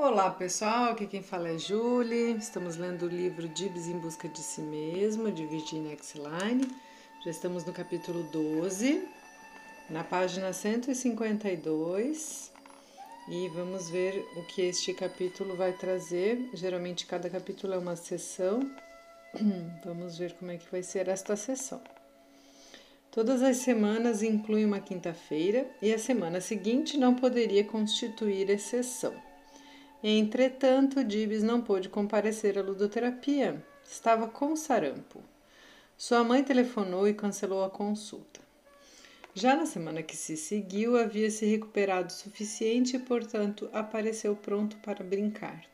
Olá pessoal, aqui quem fala é Julie. Estamos lendo o livro Dibs em Busca de Si Mesmo, de Virginia Exline. Já estamos no capítulo 12, na página 152. E vamos ver o que este capítulo vai trazer. Geralmente cada capítulo é uma sessão. Vamos ver como é que vai ser esta sessão. Todas as semanas incluem uma quinta-feira e a semana seguinte não poderia constituir exceção. Entretanto, Dibs não pôde comparecer à ludoterapia. Estava com sarampo. Sua mãe telefonou e cancelou a consulta. Já na semana que se seguiu, havia se recuperado o suficiente e, portanto, apareceu pronto para brincar.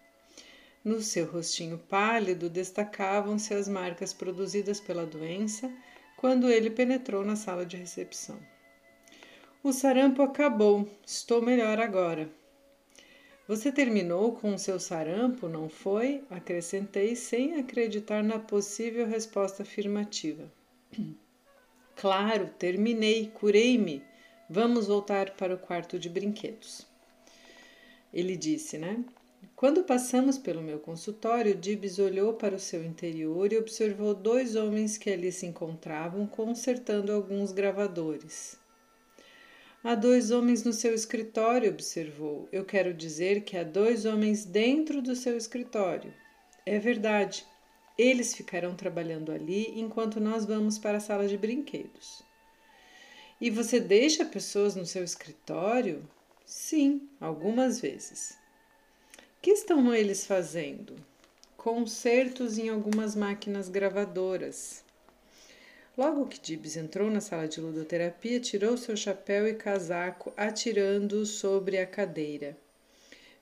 No seu rostinho pálido destacavam-se as marcas produzidas pela doença quando ele penetrou na sala de recepção. O sarampo acabou, estou melhor agora. Você terminou com o seu sarampo, não foi? Acrescentei sem acreditar na possível resposta afirmativa. Claro, terminei, curei-me. Vamos voltar para o quarto de brinquedos. Ele disse, né? Quando passamos pelo meu consultório, Dibs olhou para o seu interior e observou dois homens que ali se encontravam consertando alguns gravadores. Há dois homens no seu escritório, observou. Eu quero dizer que há dois homens dentro do seu escritório. É verdade. Eles ficarão trabalhando ali enquanto nós vamos para a sala de brinquedos. E você deixa pessoas no seu escritório? Sim, algumas vezes. Que estão eles fazendo? Concertos em algumas máquinas gravadoras. Logo que Dibs entrou na sala de ludoterapia, tirou seu chapéu e casaco, atirando-o sobre a cadeira.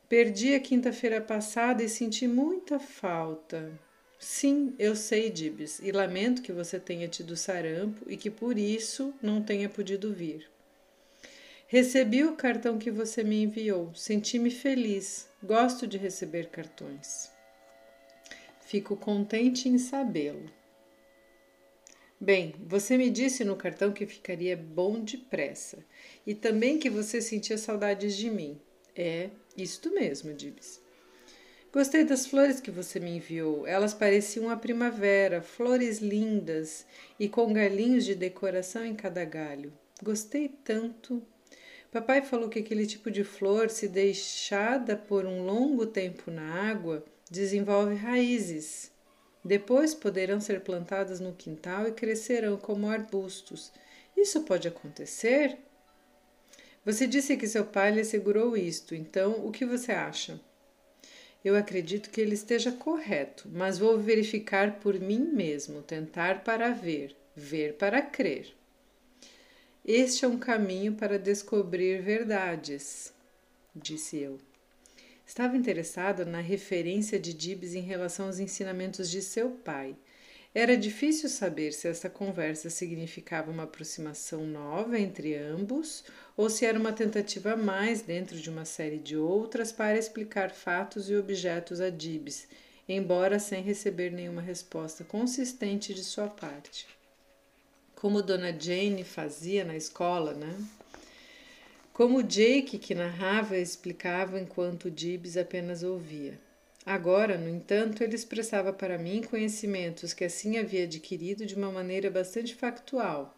Perdi a quinta-feira passada e senti muita falta. Sim, eu sei, Dibs, e lamento que você tenha tido sarampo e que por isso não tenha podido vir. Recebi o cartão que você me enviou. Senti-me feliz. Gosto de receber cartões. Fico contente em sabê-lo. Bem, você me disse no cartão que ficaria bom depressa e também que você sentia saudades de mim. É, isto mesmo, Dibs. Gostei das flores que você me enviou. Elas pareciam a primavera, flores lindas e com galinhos de decoração em cada galho. Gostei tanto. Papai falou que aquele tipo de flor, se deixada por um longo tempo na água, desenvolve raízes depois poderão ser plantadas no quintal e crescerão como arbustos. Isso pode acontecer? Você disse que seu pai lhe assegurou isto, então o que você acha? Eu acredito que ele esteja correto, mas vou verificar por mim mesmo, tentar para ver, ver para crer. Este é um caminho para descobrir verdades, disse eu. Estava interessado na referência de Dibs em relação aos ensinamentos de seu pai. Era difícil saber se essa conversa significava uma aproximação nova entre ambos ou se era uma tentativa a mais dentro de uma série de outras para explicar fatos e objetos a Dibs, embora sem receber nenhuma resposta consistente de sua parte. Como Dona Jane fazia na escola, né? Como Jake, que narrava explicava enquanto Dibs apenas ouvia. Agora, no entanto, ele expressava para mim conhecimentos que assim havia adquirido de uma maneira bastante factual.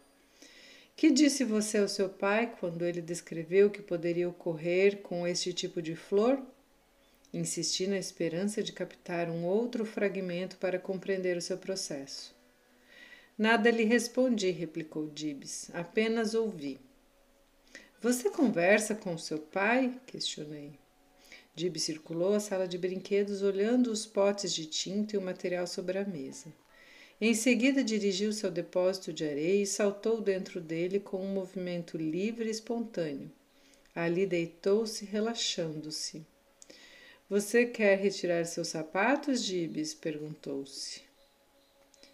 Que disse você ao seu pai quando ele descreveu o que poderia ocorrer com este tipo de flor? Insisti na esperança de captar um outro fragmento para compreender o seu processo. Nada lhe respondi, replicou Dibs. Apenas ouvi. Você conversa com seu pai? questionei. Dib circulou a sala de brinquedos olhando os potes de tinta e o material sobre a mesa. Em seguida, dirigiu-se ao depósito de areia e saltou dentro dele com um movimento livre e espontâneo. Ali deitou-se, relaxando-se. Você quer retirar seus sapatos, Dibs? perguntou-se.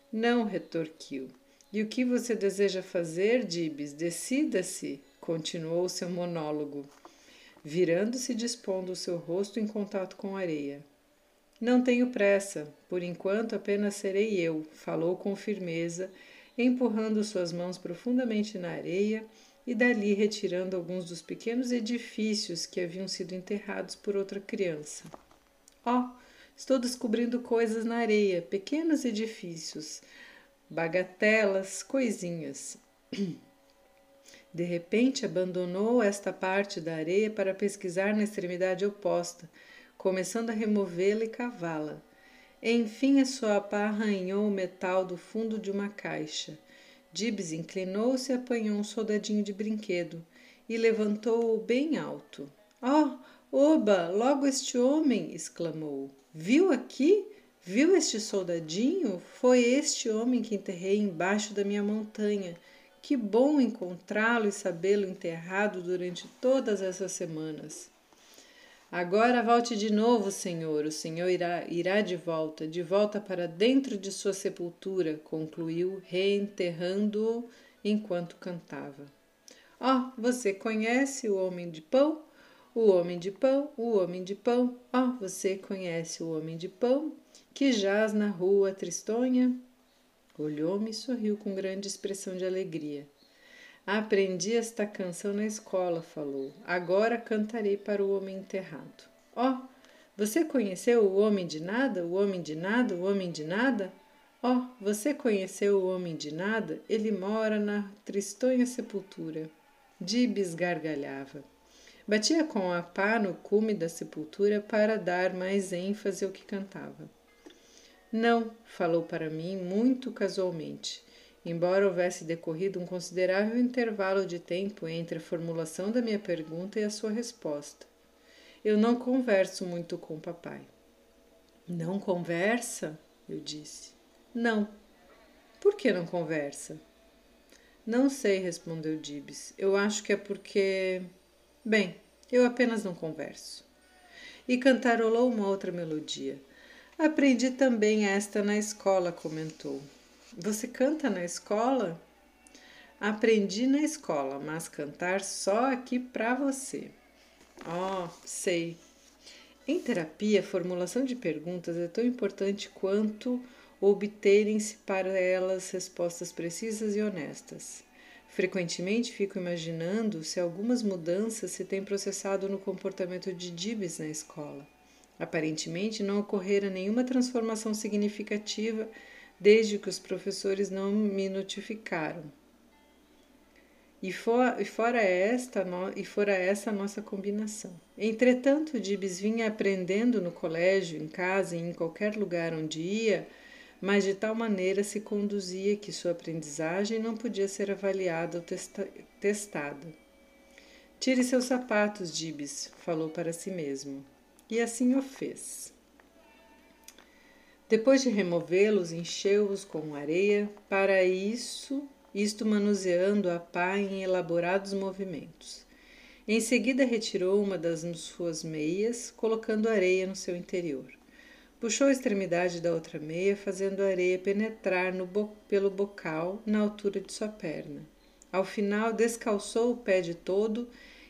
Não, retorquiu. E o que você deseja fazer, Dibs? Decida-se continuou seu monólogo, virando-se e dispondo o seu rosto em contato com a areia. Não tenho pressa, por enquanto apenas serei eu, falou com firmeza, empurrando suas mãos profundamente na areia e dali retirando alguns dos pequenos edifícios que haviam sido enterrados por outra criança. Ó, oh, estou descobrindo coisas na areia, pequenos edifícios, bagatelas, coisinhas. De repente abandonou esta parte da areia para pesquisar na extremidade oposta, começando a removê-la e cavá-la. Enfim, a sua pá arranhou o metal do fundo de uma caixa. Dibs inclinou-se e apanhou um soldadinho de brinquedo e levantou-o bem alto. Oh, oba, logo este homem! exclamou. Viu aqui? Viu este soldadinho? Foi este homem que enterrei embaixo da minha montanha. Que bom encontrá-lo e sabê-lo enterrado durante todas essas semanas. Agora volte de novo, Senhor. O Senhor irá, irá de volta, de volta para dentro de sua sepultura, concluiu, reenterrando-o enquanto cantava. Ó, oh, você conhece o homem de pão? O homem de pão, o homem de pão. Ó, oh, você conhece o homem de pão que jaz na rua tristonha? Olhou-me e sorriu com grande expressão de alegria. Aprendi esta canção na escola, falou. Agora cantarei para o homem enterrado. Ó, oh, você conheceu o homem de nada? O homem de nada? O homem de nada? Ó, oh, você conheceu o homem de nada? Ele mora na tristonha sepultura. Dibes gargalhava. Batia com a pá no cume da sepultura para dar mais ênfase ao que cantava. Não, falou para mim muito casualmente, embora houvesse decorrido um considerável intervalo de tempo entre a formulação da minha pergunta e a sua resposta. Eu não converso muito com papai. Não conversa? Eu disse. Não. Por que não conversa? Não sei, respondeu Dibs. Eu acho que é porque. Bem, eu apenas não converso. E cantarolou uma outra melodia. Aprendi também esta na escola, comentou. Você canta na escola? Aprendi na escola, mas cantar só aqui para você. Oh, sei. Em terapia, a formulação de perguntas é tão importante quanto obterem-se para elas respostas precisas e honestas. Frequentemente fico imaginando se algumas mudanças se têm processado no comportamento de Dibs na escola. Aparentemente, não ocorrera nenhuma transformação significativa desde que os professores não me notificaram. E, for, e, fora esta, no, e fora essa a nossa combinação. Entretanto, Dibs vinha aprendendo no colégio, em casa e em qualquer lugar onde ia, mas de tal maneira se conduzia que sua aprendizagem não podia ser avaliada ou testa, testada. Tire seus sapatos, Dibs, falou para si mesmo e assim o fez. Depois de removê-los, encheu-os com areia, para isso, isto manuseando a pá em elaborados movimentos. Em seguida, retirou uma das suas meias, colocando areia no seu interior. Puxou a extremidade da outra meia, fazendo a areia penetrar bo pelo bocal na altura de sua perna. Ao final, descalçou o pé de todo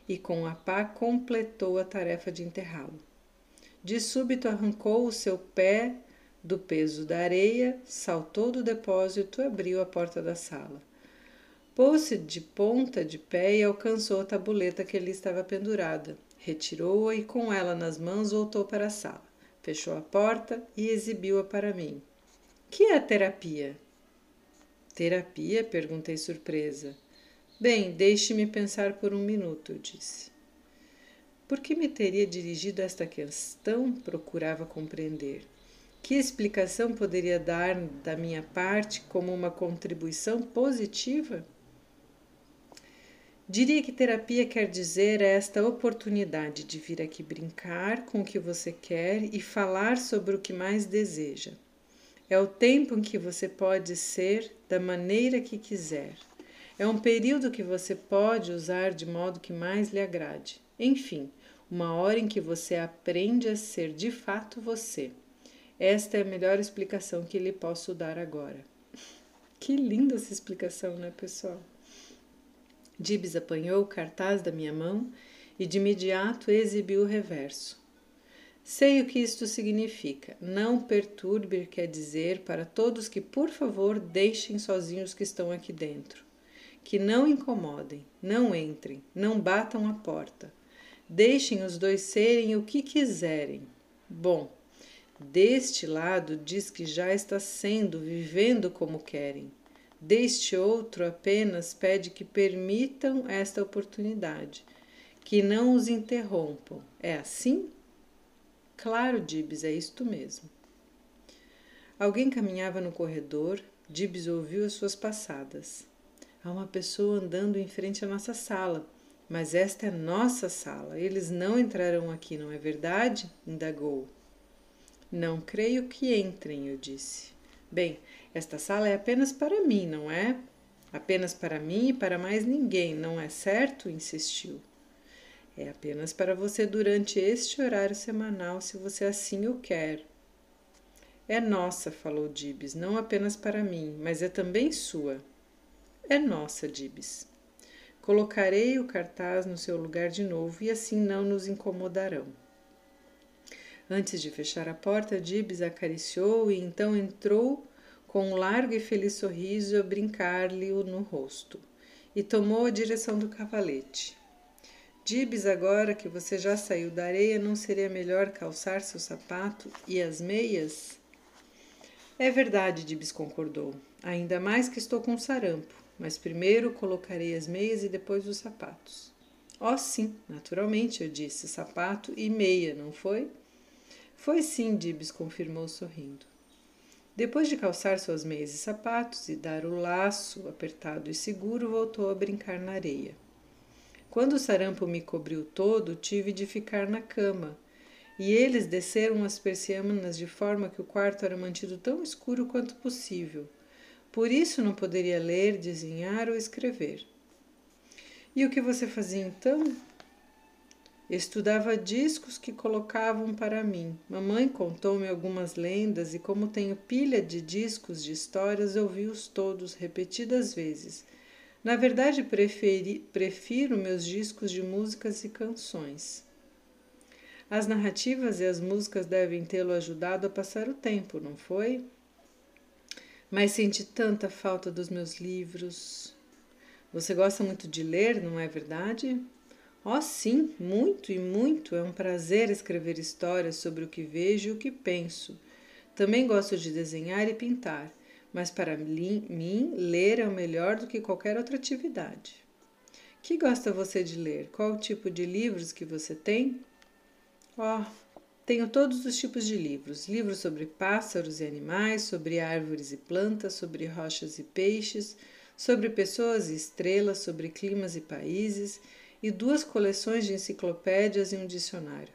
e, com a pá, completou a tarefa de enterrá-lo. De súbito arrancou o seu pé do peso da areia, saltou do depósito e abriu a porta da sala. Pôs-se de ponta de pé e alcançou a tabuleta que ali estava pendurada. Retirou-a e, com ela nas mãos, voltou para a sala. Fechou a porta e exibiu-a para mim. Que é terapia? Terapia? perguntei surpresa. Bem, deixe-me pensar por um minuto, disse. Por que me teria dirigido esta questão? Procurava compreender. Que explicação poderia dar da minha parte como uma contribuição positiva? Diria que terapia quer dizer esta oportunidade de vir aqui brincar com o que você quer e falar sobre o que mais deseja. É o tempo em que você pode ser da maneira que quiser. É um período que você pode usar de modo que mais lhe agrade. Enfim, uma hora em que você aprende a ser de fato você. Esta é a melhor explicação que lhe posso dar agora. Que linda essa explicação, né, pessoal? Dibs apanhou o cartaz da minha mão e de imediato exibiu o reverso. Sei o que isto significa. Não perturbe quer dizer para todos que, por favor, deixem sozinhos os que estão aqui dentro. que não incomodem, não entrem, não batam a porta. Deixem os dois serem o que quiserem. Bom, deste lado diz que já está sendo, vivendo como querem. Deste outro apenas pede que permitam esta oportunidade, que não os interrompam. É assim? Claro, Dibs, é isto mesmo. Alguém caminhava no corredor, Dibs ouviu as suas passadas. Há uma pessoa andando em frente à nossa sala, mas esta é nossa sala. Eles não entrarão aqui, não é verdade? indagou. Não creio que entrem, eu disse. Bem, esta sala é apenas para mim, não é? Apenas para mim e para mais ninguém, não é certo? insistiu. É apenas para você durante este horário semanal, se você assim o quer. É nossa, falou Dibs, não apenas para mim, mas é também sua. É nossa, Dibs. Colocarei o cartaz no seu lugar de novo e assim não nos incomodarão. Antes de fechar a porta, Dibs acariciou e então entrou com um largo e feliz sorriso a brincar-lhe no rosto, e tomou a direção do cavalete. Dibs, agora que você já saiu da areia, não seria melhor calçar seu sapato e as meias? É verdade, Dibs concordou. Ainda mais que estou com sarampo, mas primeiro colocarei as meias e depois os sapatos. Oh, sim, naturalmente, eu disse, sapato e meia, não foi? Foi sim, Dibs confirmou sorrindo. Depois de calçar suas meias e sapatos e dar o laço apertado e seguro, voltou a brincar na areia. Quando o sarampo me cobriu todo, tive de ficar na cama, e eles desceram as persianas de forma que o quarto era mantido tão escuro quanto possível. Por isso não poderia ler, desenhar ou escrever. E o que você fazia então? Estudava discos que colocavam para mim. Mamãe contou-me algumas lendas e, como tenho pilha de discos de histórias, ouvi-os todos repetidas vezes. Na verdade, preferi, prefiro meus discos de músicas e canções. As narrativas e as músicas devem tê-lo ajudado a passar o tempo, não foi? Mas senti tanta falta dos meus livros. Você gosta muito de ler, não é verdade? Oh, sim, muito e muito. É um prazer escrever histórias sobre o que vejo e o que penso. Também gosto de desenhar e pintar, mas para mim, ler é o melhor do que qualquer outra atividade. Que gosta você de ler? Qual o tipo de livros que você tem? Oh, tenho todos os tipos de livros: livros sobre pássaros e animais, sobre árvores e plantas, sobre rochas e peixes, sobre pessoas e estrelas, sobre climas e países e duas coleções de enciclopédias e um dicionário.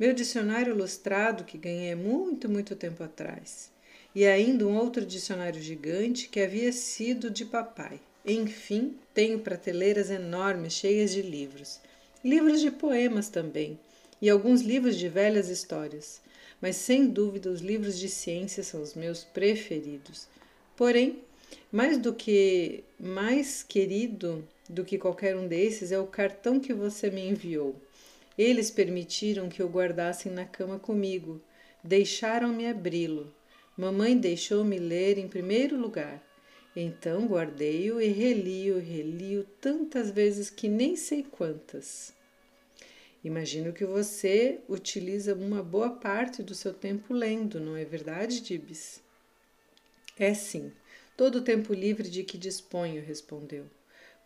Meu dicionário ilustrado que ganhei muito, muito tempo atrás. E ainda um outro dicionário gigante que havia sido de papai. Enfim, tenho prateleiras enormes cheias de livros. Livros de poemas também, e alguns livros de velhas histórias. Mas sem dúvida os livros de ciência são os meus preferidos. Porém, mais do que mais querido do que qualquer um desses é o cartão que você me enviou. Eles permitiram que eu guardasse na cama comigo, deixaram-me abri-lo. Mamãe deixou-me ler em primeiro lugar. Então guardei-o e reli-o, reli-o tantas vezes que nem sei quantas. Imagino que você utiliza uma boa parte do seu tempo lendo, não é verdade, Dibs? É sim, todo o tempo livre de que disponho, respondeu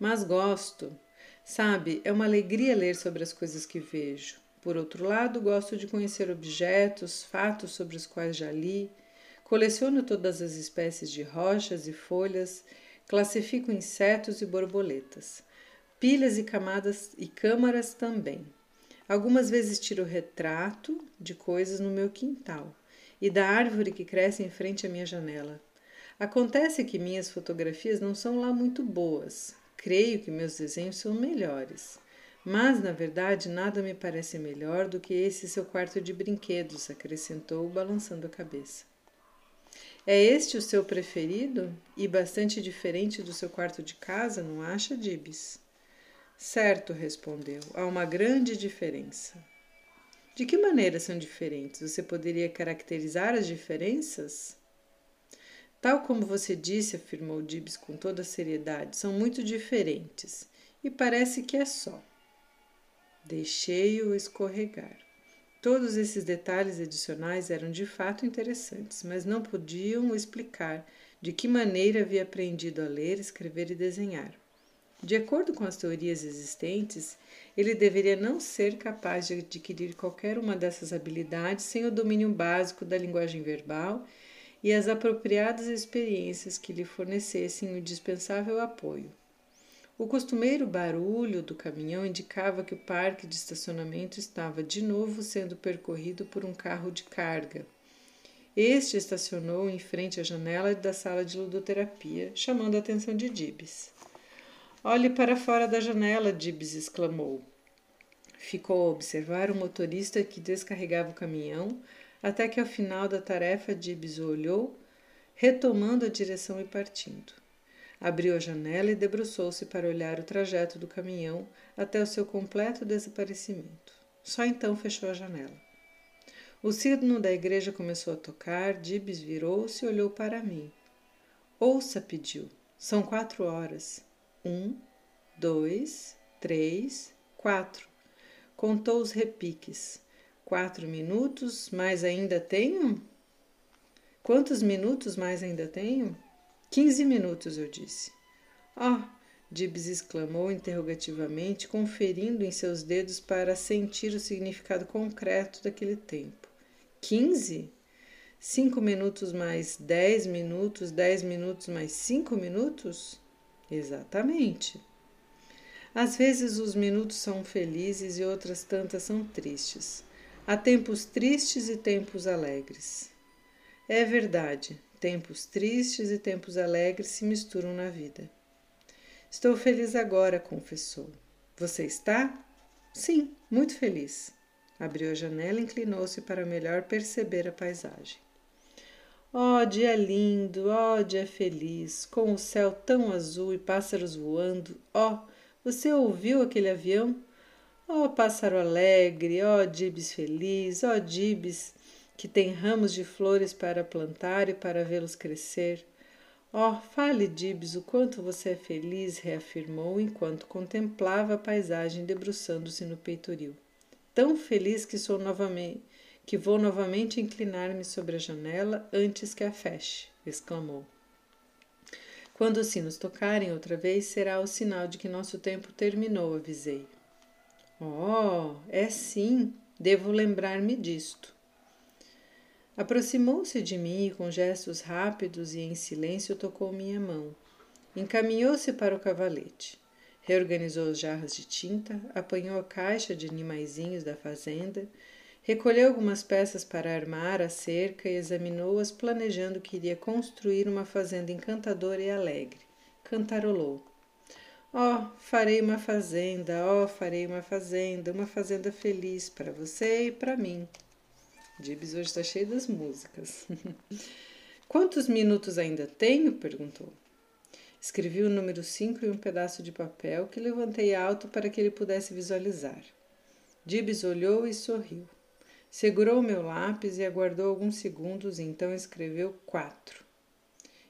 mas gosto. Sabe, é uma alegria ler sobre as coisas que vejo. Por outro lado, gosto de conhecer objetos, fatos sobre os quais já li. Coleciono todas as espécies de rochas e folhas, classifico insetos e borboletas. Pilhas e camadas e câmaras também. Algumas vezes tiro retrato de coisas no meu quintal e da árvore que cresce em frente à minha janela. Acontece que minhas fotografias não são lá muito boas, Creio que meus desenhos são melhores, mas na verdade nada me parece melhor do que esse seu quarto de brinquedos, acrescentou, balançando a cabeça. É este o seu preferido e bastante diferente do seu quarto de casa, não acha, Dibs? Certo, respondeu. Há uma grande diferença. De que maneira são diferentes? Você poderia caracterizar as diferenças? Tal como você disse, afirmou Dibs com toda seriedade, são muito diferentes. E parece que é só. Deixei-o escorregar. Todos esses detalhes adicionais eram de fato interessantes, mas não podiam explicar de que maneira havia aprendido a ler, escrever e desenhar. De acordo com as teorias existentes, ele deveria não ser capaz de adquirir qualquer uma dessas habilidades sem o domínio básico da linguagem verbal e as apropriadas experiências que lhe fornecessem o indispensável apoio. O costumeiro barulho do caminhão indicava que o parque de estacionamento estava de novo sendo percorrido por um carro de carga. Este estacionou em frente à janela da sala de ludoterapia, chamando a atenção de Dibs. Olhe para fora da janela, Dibs exclamou. Ficou a observar o motorista que descarregava o caminhão, até que ao final da tarefa Dibs o olhou, retomando a direção e partindo. Abriu a janela e debruçou-se para olhar o trajeto do caminhão até o seu completo desaparecimento. Só então fechou a janela. O sino da igreja começou a tocar, Dibs virou-se e olhou para mim. Ouça, pediu. São quatro horas. Um, dois, três, quatro. Contou os repiques. Quatro minutos, mais ainda tenho? Quantos minutos mais ainda tenho? Quinze minutos, eu disse. Oh, Dibs exclamou interrogativamente, conferindo em seus dedos para sentir o significado concreto daquele tempo. Quinze? Cinco minutos mais dez minutos, dez minutos mais cinco minutos? Exatamente. Às vezes os minutos são felizes e outras tantas são tristes. Há tempos tristes e tempos alegres. É verdade, Tempos tristes e tempos alegres se misturam na vida. Estou feliz agora, confessou. Você está? Sim, muito feliz. Abriu a janela e inclinou-se para melhor perceber a paisagem. Oh, dia lindo, oh, dia feliz, com o céu tão azul e pássaros voando. Oh, você ouviu aquele avião? Oh, pássaro alegre, oh, Dibs feliz, oh, Dibs que tem ramos de flores para plantar e para vê-los crescer. Oh, fale, Dibs, o quanto você é feliz, reafirmou enquanto contemplava a paisagem debruçando-se no peitoril. Tão feliz que sou novamente, que vou novamente inclinar-me sobre a janela antes que a feche, exclamou. Quando os sinos tocarem outra vez, será o sinal de que nosso tempo terminou, avisei. Oh, é sim, devo lembrar-me disto. Aproximou-se de mim e, com gestos rápidos e em silêncio, tocou minha mão. Encaminhou-se para o cavalete. Reorganizou as jarras de tinta, apanhou a caixa de animaizinhos da fazenda, recolheu algumas peças para armar a cerca e examinou-as, planejando que iria construir uma fazenda encantadora e alegre. Cantarolou. Oh, farei uma fazenda, oh, farei uma fazenda, uma fazenda feliz para você e para mim. Dibs hoje está cheio das músicas. Quantos minutos ainda tenho? perguntou. Escrevi o número 5 em um pedaço de papel que levantei alto para que ele pudesse visualizar. Dibs olhou e sorriu. Segurou meu lápis e aguardou alguns segundos então escreveu quatro.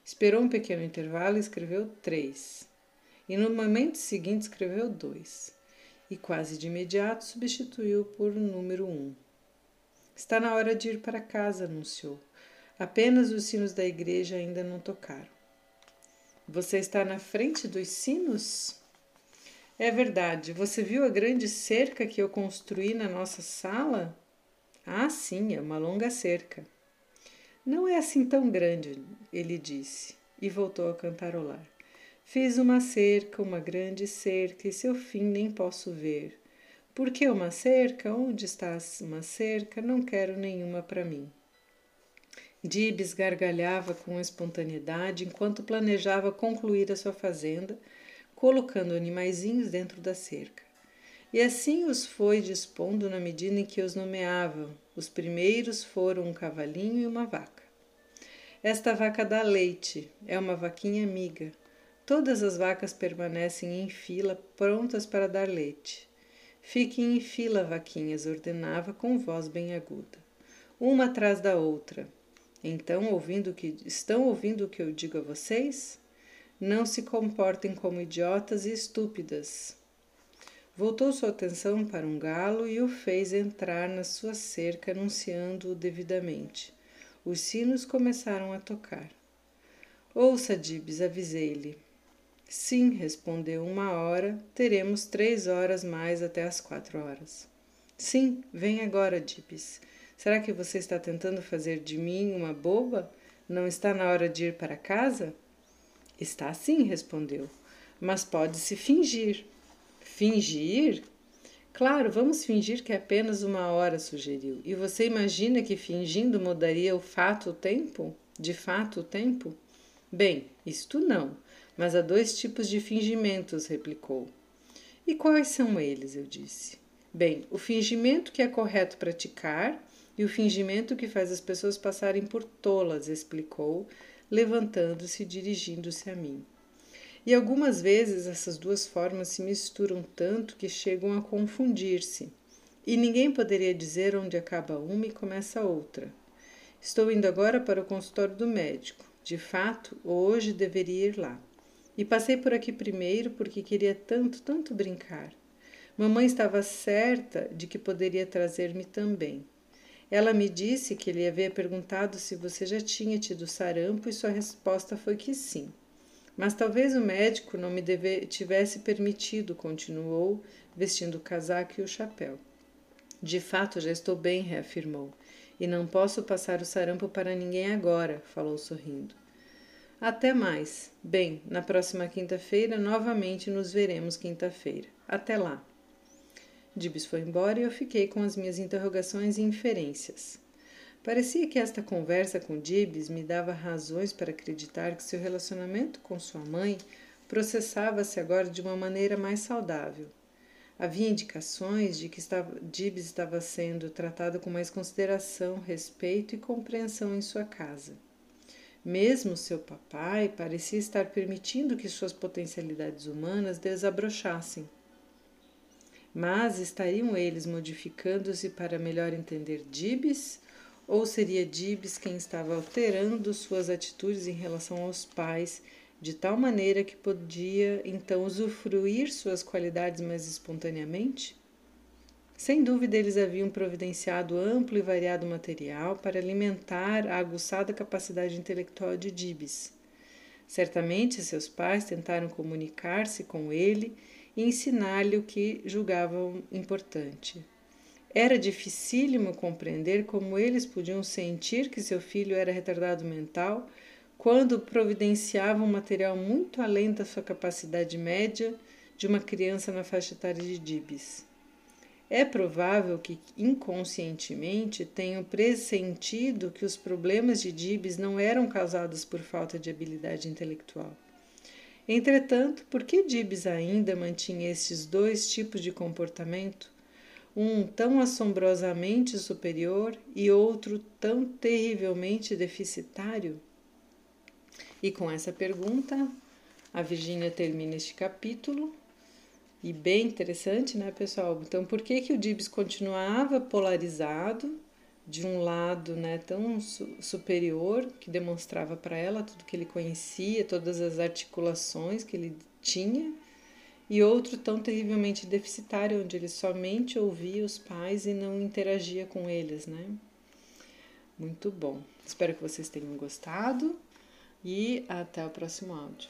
Esperou um pequeno intervalo e escreveu três. E no momento seguinte escreveu dois. E quase de imediato substituiu por número um. Está na hora de ir para casa, anunciou. Apenas os sinos da igreja ainda não tocaram. Você está na frente dos sinos? É verdade. Você viu a grande cerca que eu construí na nossa sala? Ah, sim, é uma longa cerca. Não é assim tão grande, ele disse, e voltou a cantarolar. Fiz uma cerca, uma grande cerca, e seu fim nem posso ver. Por que uma cerca? Onde está uma cerca? Não quero nenhuma para mim. Dibs gargalhava com espontaneidade enquanto planejava concluir a sua fazenda, colocando animaizinhos dentro da cerca. E assim os foi dispondo na medida em que os nomeavam. Os primeiros foram um cavalinho e uma vaca. Esta vaca dá leite, é uma vaquinha amiga. Todas as vacas permanecem em fila, prontas para dar leite. Fiquem em fila, vaquinhas, ordenava com voz bem aguda, uma atrás da outra. Então, ouvindo que estão ouvindo o que eu digo a vocês? Não se comportem como idiotas e estúpidas. Voltou sua atenção para um galo e o fez entrar na sua cerca, anunciando-o devidamente. Os sinos começaram a tocar. Ouça, Dibs, avisei-lhe. Sim, respondeu uma hora, teremos três horas mais até as quatro horas. Sim, vem agora, Dibs. Será que você está tentando fazer de mim uma boba? Não está na hora de ir para casa? Está sim, respondeu, mas pode-se fingir. Fingir? Claro, vamos fingir que é apenas uma hora, sugeriu. E você imagina que fingindo mudaria o fato o tempo? De fato o tempo? Bem, isto não, mas há dois tipos de fingimentos, replicou. E quais são eles? Eu disse. Bem, o fingimento que é correto praticar e o fingimento que faz as pessoas passarem por tolas, explicou, levantando-se e dirigindo-se a mim. E algumas vezes essas duas formas se misturam tanto que chegam a confundir-se, e ninguém poderia dizer onde acaba uma e começa a outra. Estou indo agora para o consultório do médico. De fato, hoje deveria ir lá. E passei por aqui primeiro porque queria tanto, tanto brincar. Mamãe estava certa de que poderia trazer-me também. Ela me disse que ele havia perguntado se você já tinha tido sarampo e sua resposta foi que sim. Mas talvez o médico não me deve, tivesse permitido, continuou, vestindo o casaco e o chapéu. De fato, já estou bem, reafirmou, e não posso passar o sarampo para ninguém agora, falou sorrindo. Até mais. Bem, na próxima quinta-feira novamente nos veremos quinta-feira. Até lá. Dibs foi embora e eu fiquei com as minhas interrogações e inferências. Parecia que esta conversa com Dibs me dava razões para acreditar que seu relacionamento com sua mãe processava-se agora de uma maneira mais saudável. Havia indicações de que estava, Dibs estava sendo tratado com mais consideração, respeito e compreensão em sua casa. Mesmo seu papai parecia estar permitindo que suas potencialidades humanas desabrochassem mas estariam eles modificando-se para melhor entender Dibs? Ou seria Dibs quem estava alterando suas atitudes em relação aos pais, de tal maneira que podia então usufruir suas qualidades mais espontaneamente? Sem dúvida, eles haviam providenciado amplo e variado material para alimentar a aguçada capacidade intelectual de Dibs. Certamente, seus pais tentaram comunicar-se com ele e ensinar-lhe o que julgavam importante. Era dificílimo compreender como eles podiam sentir que seu filho era retardado mental quando providenciavam material muito além da sua capacidade média de uma criança na faixa etária de Dibs. É provável que inconscientemente tenham pressentido que os problemas de Dibs não eram causados por falta de habilidade intelectual. Entretanto, por que Dibs ainda mantinha estes dois tipos de comportamento, um tão assombrosamente superior e outro tão terrivelmente deficitário? E com essa pergunta, a Virgínia termina este capítulo. E bem interessante, né, pessoal? Então, por que, que o Dibs continuava polarizado de um lado né, tão su superior, que demonstrava para ela tudo que ele conhecia, todas as articulações que ele tinha, e outro tão terrivelmente deficitário, onde ele somente ouvia os pais e não interagia com eles, né? Muito bom. Espero que vocês tenham gostado e até o próximo áudio.